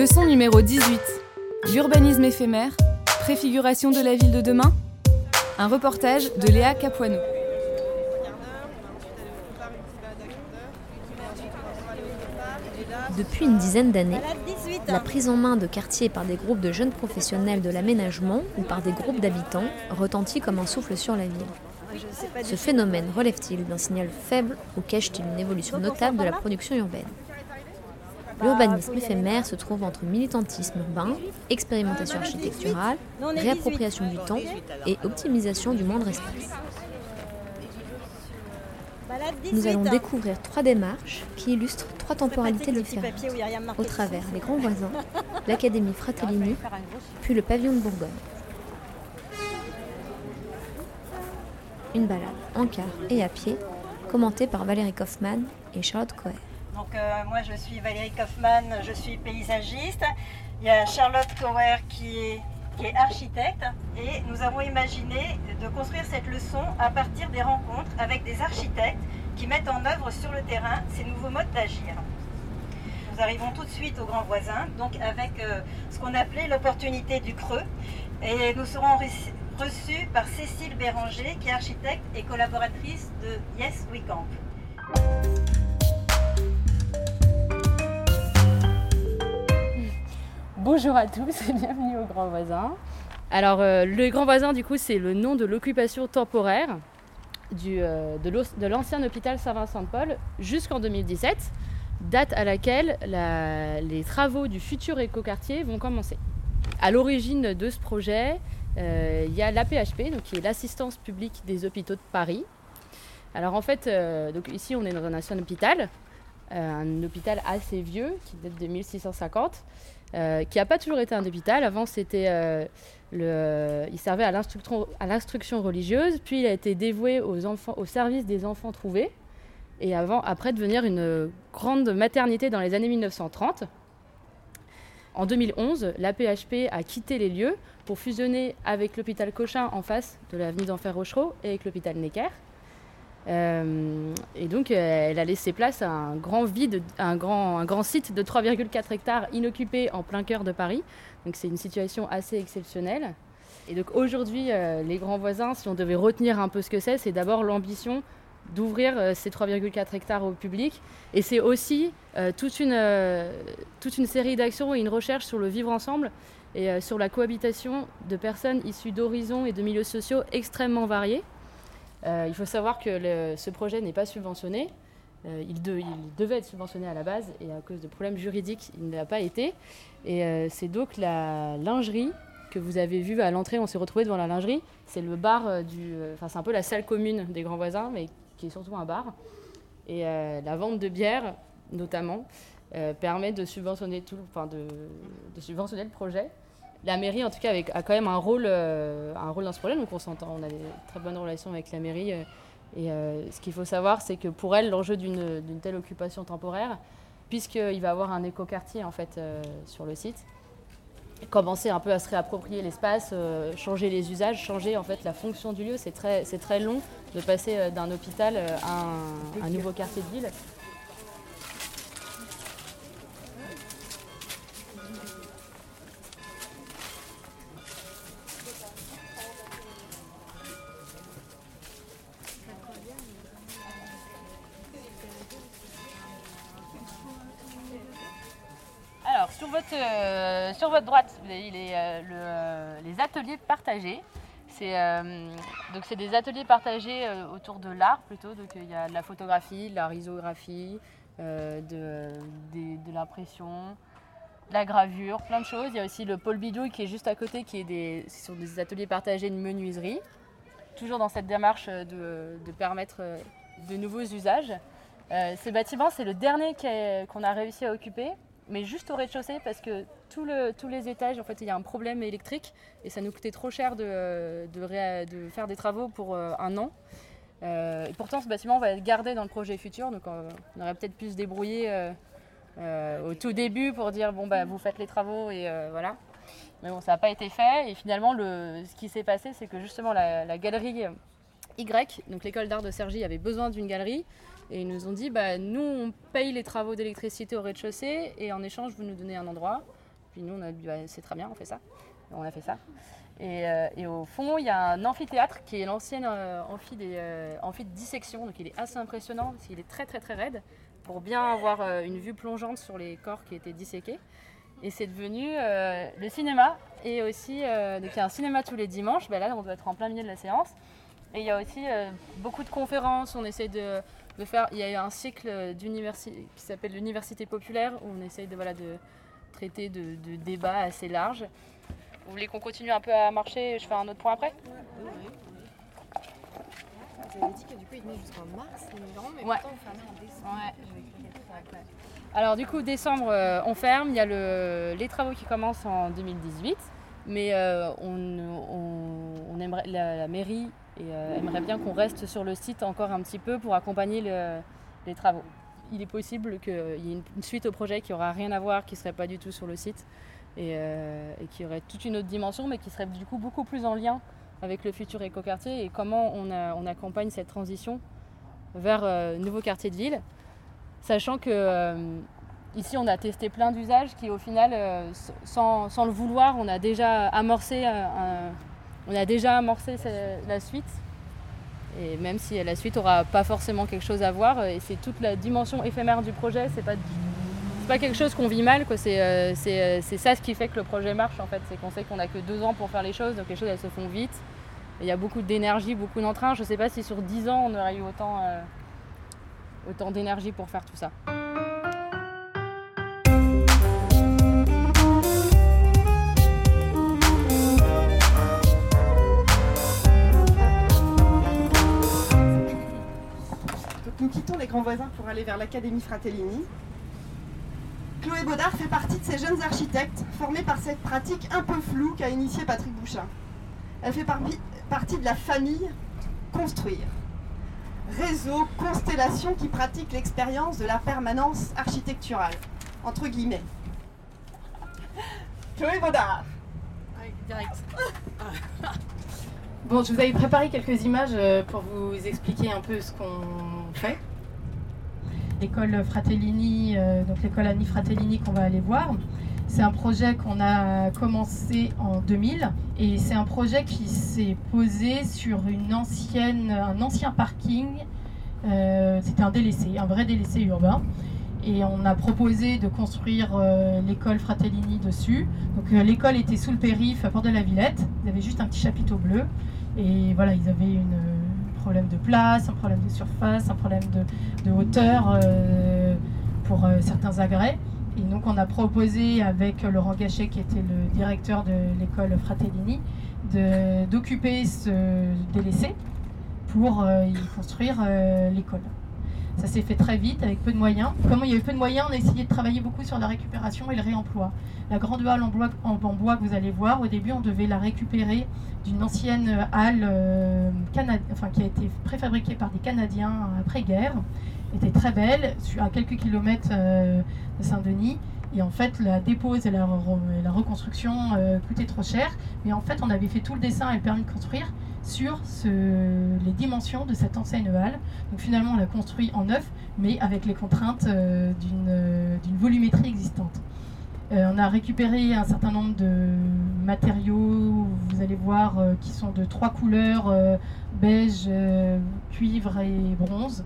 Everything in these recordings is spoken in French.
Leçon numéro 18. L'urbanisme éphémère, préfiguration de la ville de demain Un reportage de Léa Capuano. Depuis une dizaine d'années, la prise en main de quartiers par des groupes de jeunes professionnels de l'aménagement ou par des groupes d'habitants retentit comme un souffle sur la ville. Ce phénomène relève-t-il d'un signal faible ou cache-t-il une évolution notable de la production urbaine? L'urbanisme éphémère se trouve entre militantisme urbain, expérimentation architecturale, réappropriation du temps et optimisation du moindre espace. Nous allons découvrir trois démarches qui illustrent trois temporalités différentes, au travers les grands voisins, l'Académie Fratellini, puis le pavillon de Bourgogne. Une balade en car et à pied, commentée par Valérie Kaufmann et Charlotte Coher. Donc euh, moi je suis Valérie Kaufmann, je suis paysagiste. Il y a Charlotte Coher qui est, architecte et nous avons imaginé de construire cette leçon à partir des rencontres avec des architectes qui mettent en œuvre sur le terrain ces nouveaux modes d'agir. Nous arrivons tout de suite au grand voisin, donc avec euh, ce qu'on appelait l'opportunité du creux. Et nous serons reçus par Cécile Béranger, qui est architecte et collaboratrice de Yes We Camp. Bonjour à tous et bienvenue au Grand Voisin. Alors, euh, le Grand Voisin, du coup, c'est le nom de l'occupation temporaire euh, de l'ancien hôpital Saint-Vincent-de-Paul jusqu'en 2017, date à laquelle la- les travaux du futur écoquartier vont commencer. À l'origine de ce projet, euh, il y a l'APHP, qui est l'assistance publique des hôpitaux de Paris. Alors en fait, donc ici on est dans un ancien hôpital, un hôpital assez vieux qui date de 1650 euh, qui n'a pas toujours été un hôpital. Avant, c'était euh, le, il servait à l'instruction, à l'instruction religieuse, puis il a été dévoué aux enfants, au service des enfants trouvés, et avant, après devenir une grande maternité dans les années 1930. En 2011, l'APHP a quitté les lieux pour fusionner avec l'hôpital Cochin en face de l'avenue d'Enfer Rochereau et avec l'hôpital Necker. Euh, et donc, euh, elle a laissé place à un grand vide, un grand, un grand site de 3,4 hectares inoccupé en plein cœur de Paris. Donc, c'est une situation assez exceptionnelle. Et donc, aujourd'hui, euh, les grands voisins, si on devait retenir un peu ce que c'est, c'est d'abord l'ambition d'ouvrir ces 3,4 hectares au public. Et c'est aussi toute, une, toute une série d'actions et une recherche sur le vivre ensemble et sur la cohabitation de personnes issues d'horizons et de milieux sociaux extrêmement variés. Euh, il faut savoir que ce projet n'est pas subventionné. Euh, il, de- il devait être subventionné à la base et à cause de problèmes juridiques, il ne l'a pas été. Et euh, c'est donc la lingerie que vous avez vue à l'entrée. On s'est retrouvé devant la lingerie. C'est le bar du. Enfin, c'est un peu la salle commune des grands voisins, mais qui est surtout un bar. Et la vente de bière, notamment, permet de subventionner tout, enfin de subventionner le projet. La mairie, en tout cas, a quand même un rôle, euh, un rôle dans ce projet, donc on s'entend, on a des très bonnes relations avec la mairie. euh, et euh, ce qu'il faut savoir, c'est que pour elle, l'enjeu d'une telle occupation temporaire, puisqu'il va y avoir un écoquartier en fait sur le site, commencer un peu à se réapproprier l'espace, changer les usages, changer en fait la fonction du lieu. C'est très, très long de passer d'un hôpital à un nouveau quartier de ville. C'est euh, donc c'est des ateliers partagés euh, autour de l'art plutôt. Donc il y a de la photographie, de la risographie, euh, de, l'impression, la gravure, plein de choses. Il y a aussi le pôle bidouille qui est juste à côté, qui est des, sont des ateliers partagés de menuiserie. toujours dans cette démarche de, permettre de nouveaux usages. ces bâtiments, c'est le dernier qu'on a réussi à occuper, mais juste au rez-de-chaussée parce que tous les étages, en fait, il y a un problème électrique et ça nous coûtait trop cher de, faire des travaux pour un an. et pourtant, ce bâtiment va être gardé dans le projet futur, donc on aurait peut-être pu se débrouiller au tout début pour dire bon bah vous faites les travaux et voilà. Mais bon, ça n'a pas été fait. Et finalement, le, ce qui s'est passé, c'est que justement la, galerie Y, donc l'école d'art de Sergi, avait besoin d'une galerie. Et ils nous ont dit, bah, nous, on paye les travaux d'électricité au rez-de-chaussée et en échange, vous nous donnez un endroit. Puis nous, on a dit, bah, c'est très bien, on fait ça. on a fait ça. Et, euh, et, au fond, il y a un amphithéâtre qui est l'ancienne euh, euh, amphi, de dissection. Donc il est assez impressionnant parce qu'il est très très très raide pour bien avoir une vue plongeante sur les corps qui étaient disséqués. Et c'est devenu euh, le cinéma. Et aussi, euh, donc il y a un cinéma tous les dimanches. Ben là, on doit être en plein milieu de la séance. Et il y a aussi euh, beaucoup de conférences. On essaie de, faire. Il y a un cycle d'université qui s'appelle l'Université populaire où on essaye de, voilà, de traiter de, débats assez larges. Vous voulez qu'on continue un peu à marcher Je fais un autre point après? Oui, oui, Vous avez dit que du coup, il venait jusqu'en mars, mais ouais. pourtant, vous fermez en décembre. Ouais. Alors du coup, décembre, euh, on ferme. Il y a les travaux qui commencent en 2018. Mais euh, on, aimerait, la, mairie euh, aimerait bien qu'on reste sur le site encore un petit peu pour accompagner les travaux. Il est possible qu'il y ait une, suite au projet qui n'aura rien à voir, qui ne serait pas du tout sur le site et, qui aurait toute une autre dimension, mais qui serait du coup beaucoup plus en lien avec le futur écoquartier et comment on, accompagne cette transition vers un nouveau quartier de ville sachant que euh, ici on a testé plein d'usages qui au final, euh, sans, le vouloir, on a déjà amorcé, on a déjà amorcé la suite. Et même si la suite aura pas forcément quelque chose à voir, et c'est toute la dimension éphémère du projet, c'est pas pas quelque chose qu'on vit mal, c'est ça ce qui fait que le projet marche en fait. C'est qu'on sait qu'on a que deux ans pour faire les choses, donc les choses elles se font vite. Il y a beaucoup d'énergie, beaucoup d'entrain. Je sais pas si sur dix ans on aurait eu euh, autant d'énergie pour faire tout ça. Grands voisins pour aller vers l'Académie Fratellini. Chloé Baudard fait partie de ces jeunes architectes formés par cette pratique un peu floue qu'a initiée Patrick Bouchin. Elle fait partie de la famille Construire réseau, constellation qui pratique l'expérience de la permanence architecturale, entre guillemets. Chloé Baudard. direct. Bon, je vous avais préparé quelques images euh, pour vous expliquer un peu ce qu'on fait. L'école Fratellini, euh, donc l'école Annie Fratellini qu'on va aller voir, c'est un projet qu'on a commencé en 2000 et c'est un projet qui s'est posé sur une ancienne, un ancien parking. Euh, c'était un délaissé, un vrai délaissé urbain. Et on a proposé de construire euh, l'école Fratellini dessus. Donc l'école était sous le périph' à Port de la Villette. Ils avaient juste un petit chapiteau bleu. Et voilà, ils avaient un problème de place, un problème de surface, un problème de, hauteur pour certains agrès. Et donc on a proposé avec Laurent Gachet, qui était le directeur de l'école Fratellini, d'occuper ce délaissé pour euh, y construire euh, l'école. Ça s'est fait très vite avec peu de moyens. Comme il y avait peu de moyens, on a essayé de travailler beaucoup sur la récupération et le réemploi. La grande halle en bois, que vous allez voir, au début, on devait la récupérer d'une ancienne halle euh, enfin, qui a été préfabriquée par des Canadiens après-guerre. était très belle, à quelques kilomètres de Saint-Denis. Et en fait, la dépose et la, reconstruction coûtaient trop cher. Mais en fait, on avait fait tout le dessin et le permis de construire sur les dimensions de cette enseigne halle. Donc finalement, on l'a construit en neuf, mais avec les contraintes euh, d'une volumétrie existante. Euh, on a récupéré un certain nombre de matériaux, vous allez voir, euh, qui sont de trois couleurs, beige, cuivre et bronze.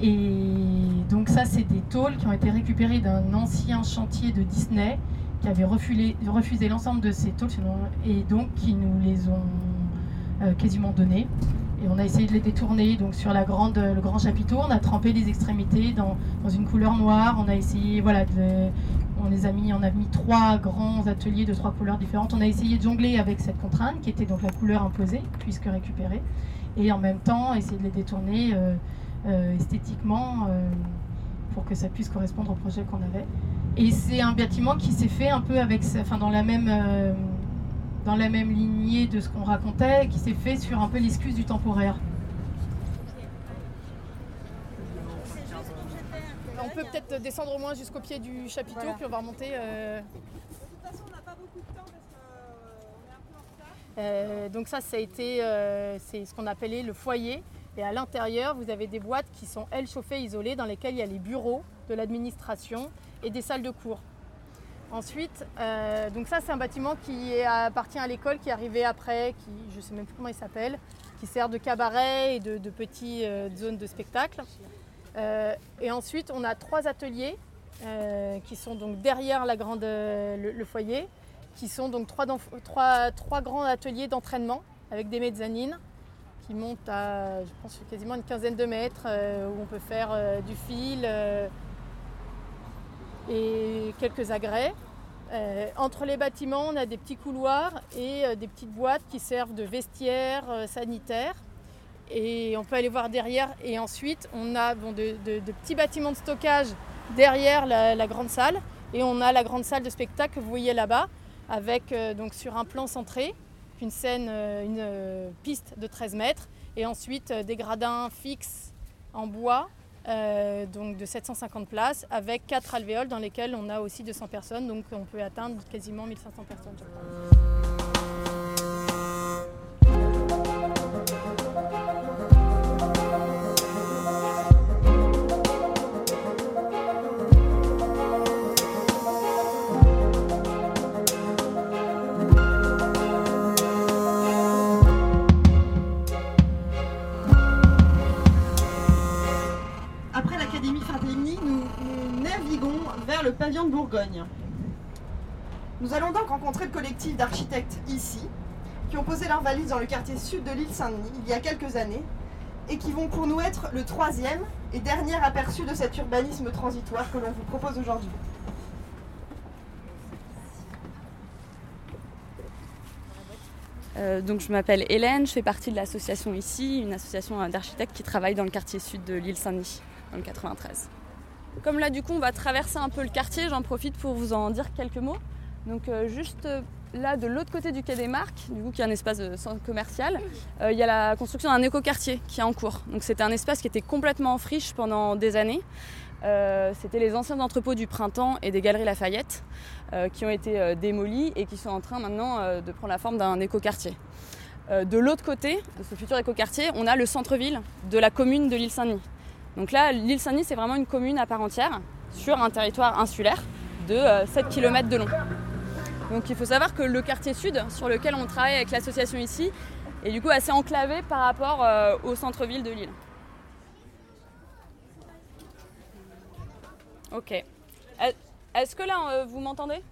Et donc ça, c'est des tôles qui ont été récupérées d'un ancien chantier de Disney qui avait refusé, refusé l'ensemble de ces tôles et donc qui nous les ont euh, quasiment donné. Et on a essayé de les détourner. Donc sur la grande, le grand chapiteau, on a trempé les extrémités dans, dans une couleur noire. On a essayé, voilà, on les a mis, on a mis trois grands ateliers de trois couleurs différentes. On a essayé de jongler avec cette contrainte qui était donc la couleur imposée, puisque récupérée, et en même temps essayer de les détourner euh, euh, esthétiquement euh, pour que ça puisse correspondre au projet qu'on avait. Et c'est un bâtiment qui s'est fait un peu avec, enfin dans la même dans la même lignée de ce qu'on racontait, qui s'est fait sur un peu l'excuse du temporaire. On peut peut-être descendre au moins jusqu'au pied du chapiteau, puis on va remonter. Euh... De toute façon, on n'a pas beaucoup de temps parce qu'on est un peu en retard. Euh, donc ça, ça a été, euh, c'est ce qu'on appelait le foyer. Et à l'intérieur, vous avez des boîtes qui sont, elles, chauffées, isolées, dans lesquelles il y a les bureaux de l'administration et des salles de cours. Ensuite, euh, donc ça c'est un bâtiment qui appartient à l'école, qui est arrivé après, qui, je ne sais même plus comment il s'appelle, qui sert de cabaret et de, de euh, zones de spectacle. Euh, et ensuite, on a trois ateliers qui sont donc derrière la grande, le, foyer, qui sont donc trois, trois, trois grands ateliers d'entraînement avec des mezzanines qui montent à, je pense, quasiment une quinzaine de mètres, où on peut faire du fil et quelques agrès. Euh, entre les bâtiments, on a des petits couloirs et euh, des petites boîtes qui servent de vestiaires euh, sanitaires. Et on peut aller voir derrière. Et ensuite, on a de, petits bâtiments de stockage derrière la, grande salle. Et on a la grande salle de spectacle que vous voyez là-bas, avec donc sur un plan centré, une scène, une piste de 13 mètres, et ensuite des gradins fixes en bois euh, donc de 750 places, avec 4 alvéoles dans lesquelles on a aussi 200 personnes, donc on peut atteindre quasiment 1500 personnes. De Bourgogne. Nous allons donc rencontrer le collectif d'architectes ici, qui ont posé leurs valises dans le quartier sud de l'île Saint-Denis il y a quelques années, et qui vont pour nous être le troisième et dernier aperçu de cet urbanisme transitoire que l'on vous propose aujourd'hui. Euh, donc je m'appelle Hélène, je fais partie de l'association ici, une association d'architectes qui travaille dans le quartier sud de l'île Saint-Denis, dans le 93. Comme là, du coup, on va traverser un peu le quartier, j'en profite pour vous en dire quelques mots. Donc, euh, juste euh, là, de l'autre côté du quai des Marques, du coup, qui est un espace centre commercial, euh, il y a la construction d'un écoquartier qui est en cours. Donc, c'était un espace qui était complètement en friche pendant des années. c'était les anciens entrepôts du printemps et des galeries Lafayette qui ont été démolis et qui sont en train maintenant de prendre la forme d'un écoquartier. de l'autre côté de ce futur écoquartier, on a le centre-ville de la commune de l'île Saint-Denis. Donc là, l'île Saint-Denis, c'est vraiment une commune à part entière sur un territoire insulaire de 7 euh, km de long. Donc il faut savoir que le quartier sud, sur lequel on travaille avec l'association ici, est du coup assez enclavé par rapport euh, au centre-ville de l'île. Ok. Est-ce que là, euh, vous m'entendez?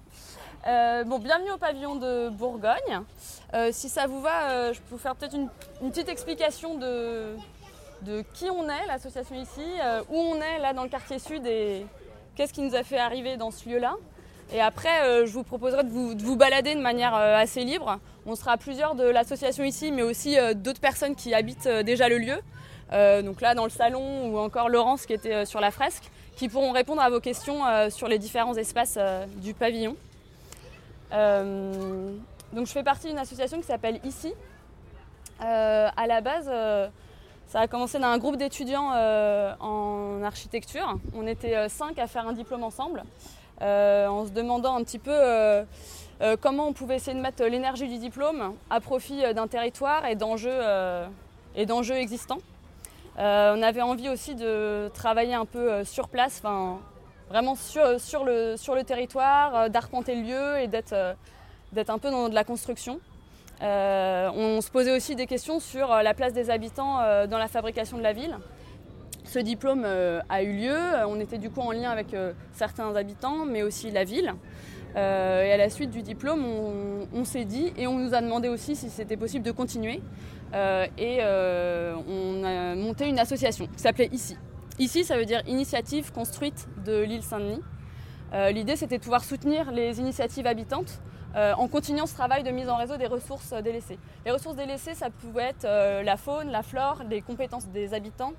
Bon, bienvenue au pavillon de Bourgogne. si ça vous va, je peux vous faire peut-être une, petite explication de, de qui on est, l'association ici, euh, où on est là dans le quartier sud et qu'est-ce qui nous a fait arriver dans ce lieu-là. Et après, euh, je vous proposerai de vous, balader de manière euh, assez libre. On sera plusieurs de l'association ici, mais aussi d'autres personnes qui habitent déjà le lieu. donc là, dans le salon, ou encore Laurence qui était sur la fresque, qui pourront répondre à vos questions sur les différents espaces du pavillon. donc je fais partie d'une association qui s'appelle Ici. à la base, ça a commencé dans un groupe d'étudiants euh, en architecture. On était euh, cinq à faire un diplôme ensemble, euh, en se demandant un petit peu comment on pouvait essayer de mettre l'énergie du diplôme à profit d'un territoire et d'enjeux existants. on avait envie aussi de travailler un peu sur place, vraiment sur le territoire, d'arpenter le lieu et d'être un peu dans de la construction. Euh, on se posait aussi des questions sur euh, la place des habitants euh, dans la fabrication de la ville. Ce diplôme a eu lieu, on était du coup en lien avec certains habitants, mais aussi la ville. Et à la suite du diplôme, on, s'est dit et on nous a demandé aussi si c'était possible de continuer. Et on a monté une association qui s'appelait ICI. ICI, ça veut dire Initiative construite de l'île Saint-Denis. L'idée, c'était de pouvoir soutenir les initiatives habitantes en continuant ce travail de mise en réseau des ressources délaissées. Les ressources délaissées, ça pouvait être la faune, la flore, les compétences des habitants,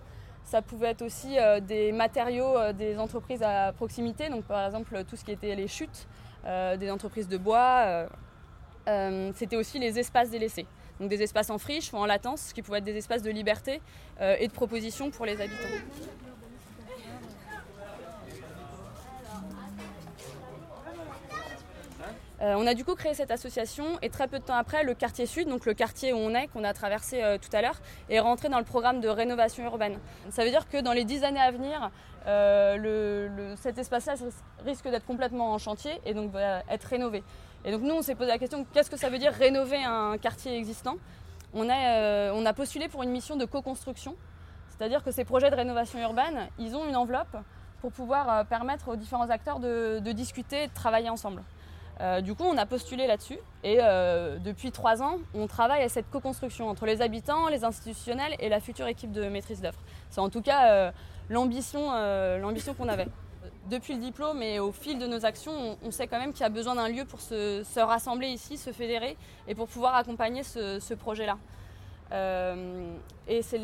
ça pouvait être aussi des matériaux des entreprises à proximité, donc par exemple tout ce qui était les chutes, euh, des entreprises de bois. Euh, euh, c'était aussi les espaces délaissés. Donc des espaces en friche ou en latence, qui pouvaient être des espaces de liberté et de proposition pour les habitants. Euh, on a du coup créé cette association et très peu de temps après, le quartier sud, donc le quartier où on est, qu'on a traversé euh, tout à l'heure, est rentré dans le programme de rénovation urbaine. Ça veut dire que dans les dix années à venir, euh, cet espace-là risque d'être complètement en chantier et donc va être rénové. Et donc nous, on s'est posé la question, qu'est-ce que ça veut dire rénover un quartier existant? On a, postulé pour une mission de co-construction, c'est-à-dire que ces projets de rénovation urbaine, ils ont une enveloppe pour pouvoir permettre aux différents acteurs de discuter et de travailler ensemble. Euh, du coup, on a postulé là-dessus et euh, depuis trois ans, on travaille à cette co-construction entre les habitants, les institutionnels et la future équipe de maîtrise d'œuvre. C'est en tout cas euh, l'ambition qu'on avait. Depuis le diplôme et au fil de nos actions, on, sait quand même qu'il y a besoin d'un lieu pour se, rassembler ici, se fédérer et pour pouvoir accompagner ce, projet-là. et c'est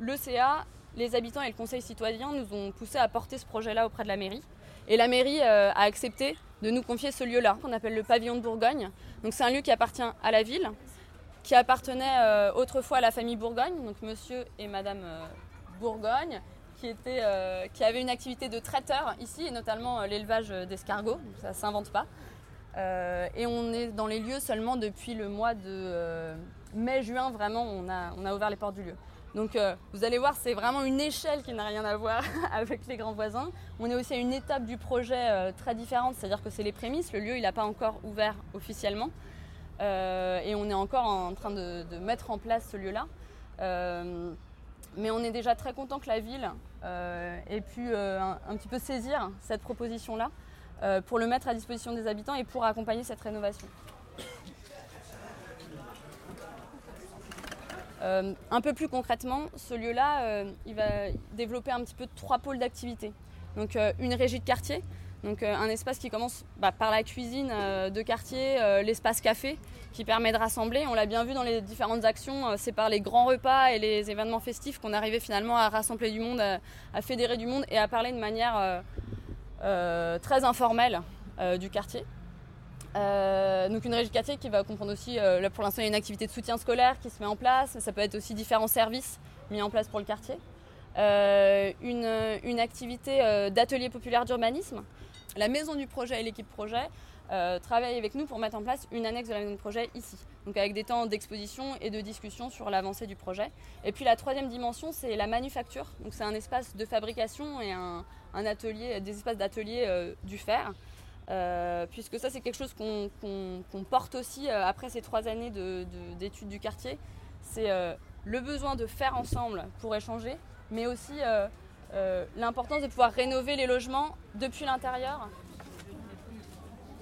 l'ECA, les habitants et le conseil citoyen nous ont poussé à porter ce projet-là auprès de la mairie. Et la mairie a accepté de nous confier ce lieu-là, qu'on appelle le pavillon de Bourgogne. Donc c'est un lieu qui appartient à la ville, qui appartenait euh, autrefois à la famille Bourgogne, donc monsieur et madame euh, Bourgogne, qui, était, euh, qui avaient une activité de traiteur ici, et notamment l'élevage d'escargots, ça ne s'invente pas. et on est dans les lieux seulement depuis le mois de mai-juin, vraiment, on a, on a ouvert les portes du lieu. Donc euh, vous allez voir, c'est vraiment une échelle qui n'a rien à voir avec les grands voisins. On est aussi à une étape du projet euh, très différente, c'est-à-dire que c'est les prémices. Le lieu, il n'a pas encore ouvert officiellement. Euh, et on est encore en train de, mettre en place ce lieu-là. mais on est déjà très content que la ville ait pu un, un, petit peu saisir cette proposition-là pour le mettre à disposition des habitants et pour accompagner cette rénovation. Euh, un peu plus concrètement, ce lieu-là, euh, il va développer un petit peu trois pôles d'activité. Donc euh, une régie de quartier, donc un espace qui commence bah, par la cuisine de quartier, l'espace café, qui permet de rassembler. On l'a bien vu dans les différentes actions, c'est par les grands repas et les événements festifs qu'on arrivait finalement à rassembler du monde, à, fédérer du monde et à parler de manière très informelle du quartier. Euh, donc une régie quartier qui va comprendre aussi, euh, là pour l'instant il y a une activité de soutien scolaire qui se met en place, ça peut être aussi différents services mis en place pour le quartier. Euh, une, activité d'atelier populaire d'urbanisme. La maison du projet et l'équipe projet travaillent avec nous pour mettre en place une annexe de la maison du projet ici, donc avec des temps d'exposition et de discussion sur l'avancée du projet. Et puis la troisième dimension, c'est la manufacture, donc c'est un espace de fabrication et un, atelier, des espaces d'atelier du fer. Euh, puisque ça c'est quelque chose qu'on porte aussi euh, après ces trois années d'études du quartier. C'est euh, le besoin de faire ensemble pour échanger, mais aussi l'importance de pouvoir rénover les logements depuis l'intérieur.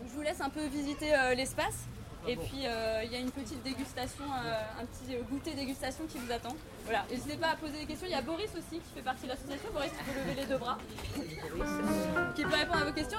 Je vous laisse un peu visiter l'espace. Et puis il y a une petite dégustation, un petit goûter dégustation qui vous attend. Voilà. N'hésitez pas à poser des questions. Il y a Boris aussi qui fait partie de l'association. Boris, tu peux lever les deux bras. qui peut répondre à vos questions.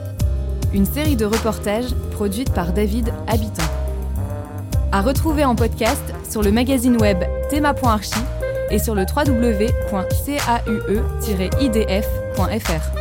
une série de reportages produite par David Habitant. À retrouver en podcast sur le magazine web thema.archi et sur le www.caue-idf.fr.